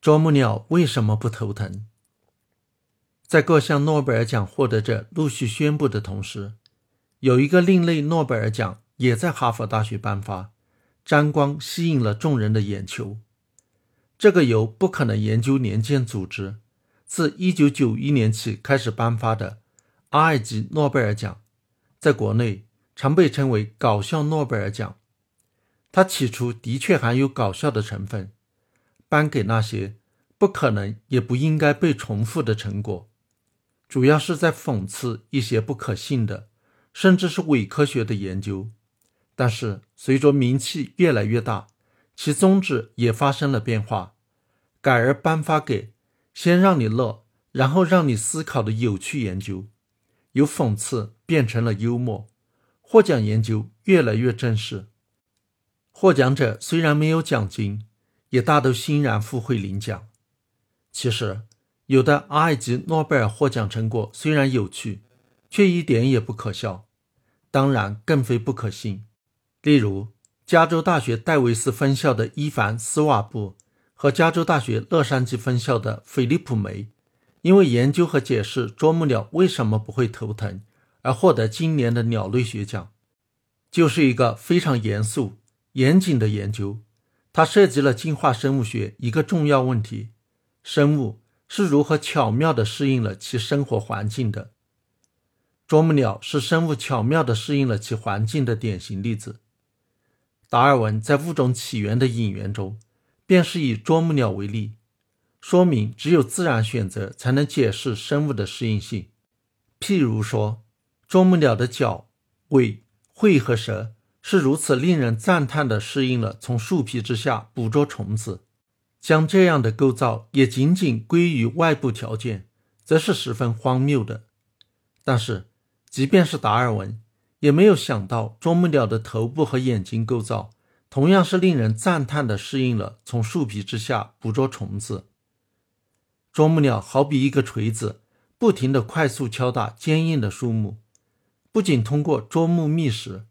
啄木鸟为什么不头疼？在各项诺贝尔奖获得者陆续宣布的同时，有一个另类诺贝尔奖也在哈佛大学颁发，沾光吸引了众人的眼球。这个由不可能研究年鉴组织自1991年起开始颁发的 R 级诺贝尔奖，在国内常被称为“搞笑诺贝尔奖”。它起初的确含有搞笑的成分，颁给那些不可能也不应该被重复的成果。主要是在讽刺一些不可信的，甚至是伪科学的研究。但是随着名气越来越大，其宗旨也发生了变化，改而颁发给先让你乐，然后让你思考的有趣研究，由讽刺变成了幽默。获奖研究越来越正式，获奖者虽然没有奖金，也大都欣然赴会领奖。其实。有的 R 级诺贝尔获奖成果虽然有趣，却一点也不可笑，当然更非不可信。例如，加州大学戴维斯分校的伊凡·斯瓦布和加州大学洛杉矶分校的菲利普·梅，因为研究和解释啄木鸟为什么不会头疼而获得今年的鸟类学奖，就是一个非常严肃、严谨的研究。它涉及了进化生物学一个重要问题：生物。是如何巧妙地适应了其生活环境的？啄木鸟是生物巧妙地适应了其环境的典型例子。达尔文在《物种起源》的引言中，便是以啄木鸟为例，说明只有自然选择才能解释生物的适应性。譬如说，啄木鸟的脚、尾、喙和舌是如此令人赞叹地适应了从树皮之下捕捉虫子。将这样的构造也仅仅归于外部条件，则是十分荒谬的。但是，即便是达尔文，也没有想到啄木鸟的头部和眼睛构造同样是令人赞叹的，适应了从树皮之下捕捉虫子。啄木鸟好比一个锤子，不停地快速敲打坚硬的树木，不仅通过啄木觅食，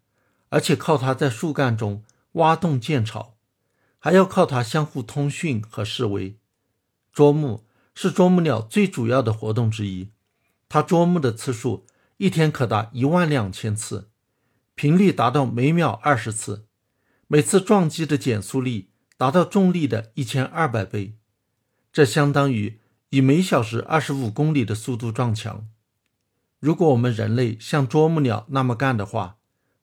而且靠它在树干中挖洞建巢。还要靠它相互通讯和示威。啄木是啄木鸟最主要的活动之一，它啄木的次数一天可达一万两千次，频率达到每秒二十次，每次撞击的减速力达到重力的一千二百倍，这相当于以每小时二十五公里的速度撞墙。如果我们人类像啄木鸟那么干的话，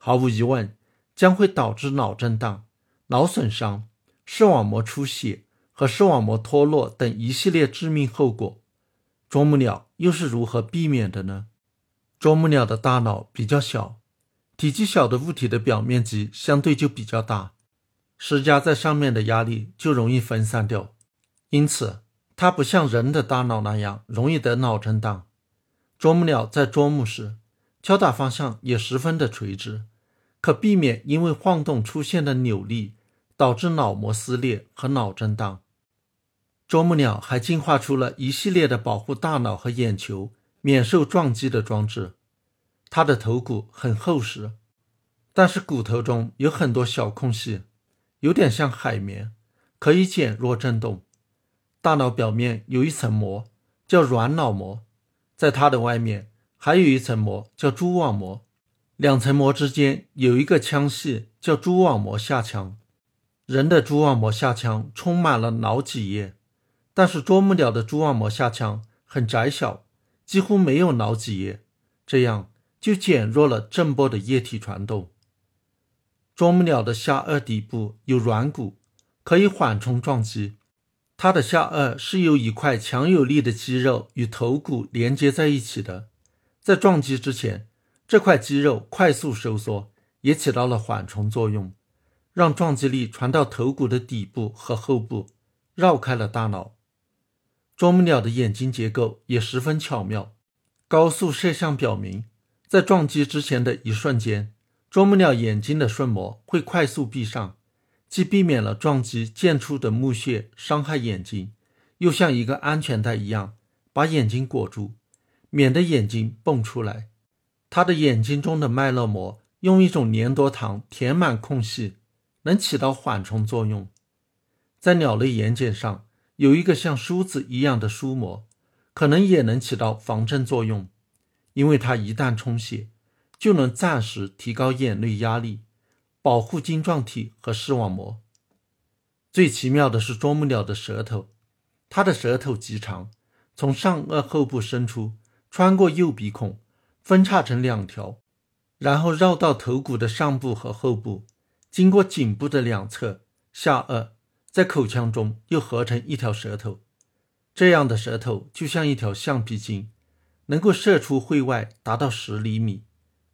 毫无疑问将会导致脑震荡、脑损伤。视网膜出血和视网膜脱落等一系列致命后果，啄木鸟又是如何避免的呢？啄木鸟的大脑比较小，体积小的物体的表面积相对就比较大，施加在上面的压力就容易分散掉，因此它不像人的大脑那样容易得脑震荡。啄木鸟在啄木时，敲打方向也十分的垂直，可避免因为晃动出现的扭力。导致脑膜撕裂和脑震荡。啄木鸟还进化出了一系列的保护大脑和眼球免受撞击的装置。它的头骨很厚实，但是骨头中有很多小空隙，有点像海绵，可以减弱震动。大脑表面有一层膜，叫软脑膜，在它的外面还有一层膜，叫蛛网膜。两层膜之间有一个腔隙，叫蛛网膜下腔。人的蛛网膜下腔充满了脑脊液，但是啄木鸟的蛛网膜下腔很窄小，几乎没有脑脊液，这样就减弱了震波的液体传动。啄木鸟的下颚底部有软骨，可以缓冲撞击。它的下颚是由一块强有力的肌肉与头骨连接在一起的，在撞击之前，这块肌肉快速收缩，也起到了缓冲作用。让撞击力传到头骨的底部和后部，绕开了大脑。啄木鸟的眼睛结构也十分巧妙。高速摄像表明，在撞击之前的一瞬间，啄木鸟眼睛的瞬膜会快速闭上，既避免了撞击溅出的木屑伤害眼睛，又像一个安全带一样把眼睛裹住，免得眼睛蹦出来。它的眼睛中的脉络膜用一种粘多糖填满空隙。能起到缓冲作用。在鸟类眼睑上有一个像梳子一样的梳膜，可能也能起到防震作用，因为它一旦充血，就能暂时提高眼内压力，保护晶状体和视网膜。最奇妙的是啄木鸟的舌头，它的舌头极长，从上颚后部伸出，穿过右鼻孔，分叉成两条，然后绕到头骨的上部和后部，经过颈部的两侧、下颚。在口腔中又合成一条舌头，这样的舌头就像一条橡皮筋，能够射出会外达到十厘米。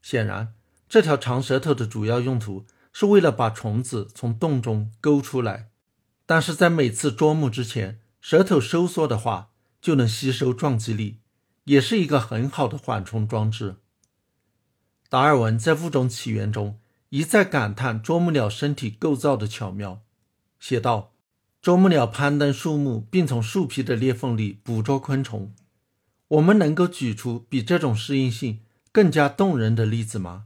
显然，这条长舌头的主要用途是为了把虫子从洞中勾出来。但是在每次啄木之前，舌头收缩的话，就能吸收撞击力，也是一个很好的缓冲装置。达尔文在《物种起源》中一再感叹啄木鸟身体构造的巧妙。写道：“啄木鸟攀登树木，并从树皮的裂缝里捕捉昆虫。我们能够举出比这种适应性更加动人的例子吗？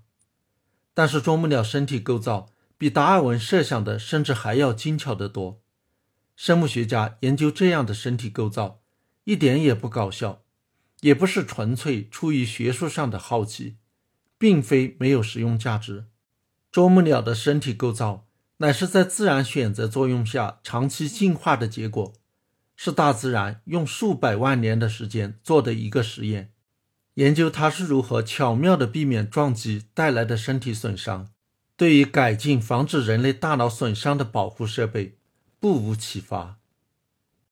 但是，啄木鸟身体构造比达尔文设想的甚至还要精巧得多。生物学家研究这样的身体构造，一点也不搞笑，也不是纯粹出于学术上的好奇，并非没有实用价值。啄木鸟的身体构造。”乃是在自然选择作用下长期进化的结果，是大自然用数百万年的时间做的一个实验，研究它是如何巧妙地避免撞击带来的身体损伤，对于改进防止人类大脑损伤的保护设备不无启发。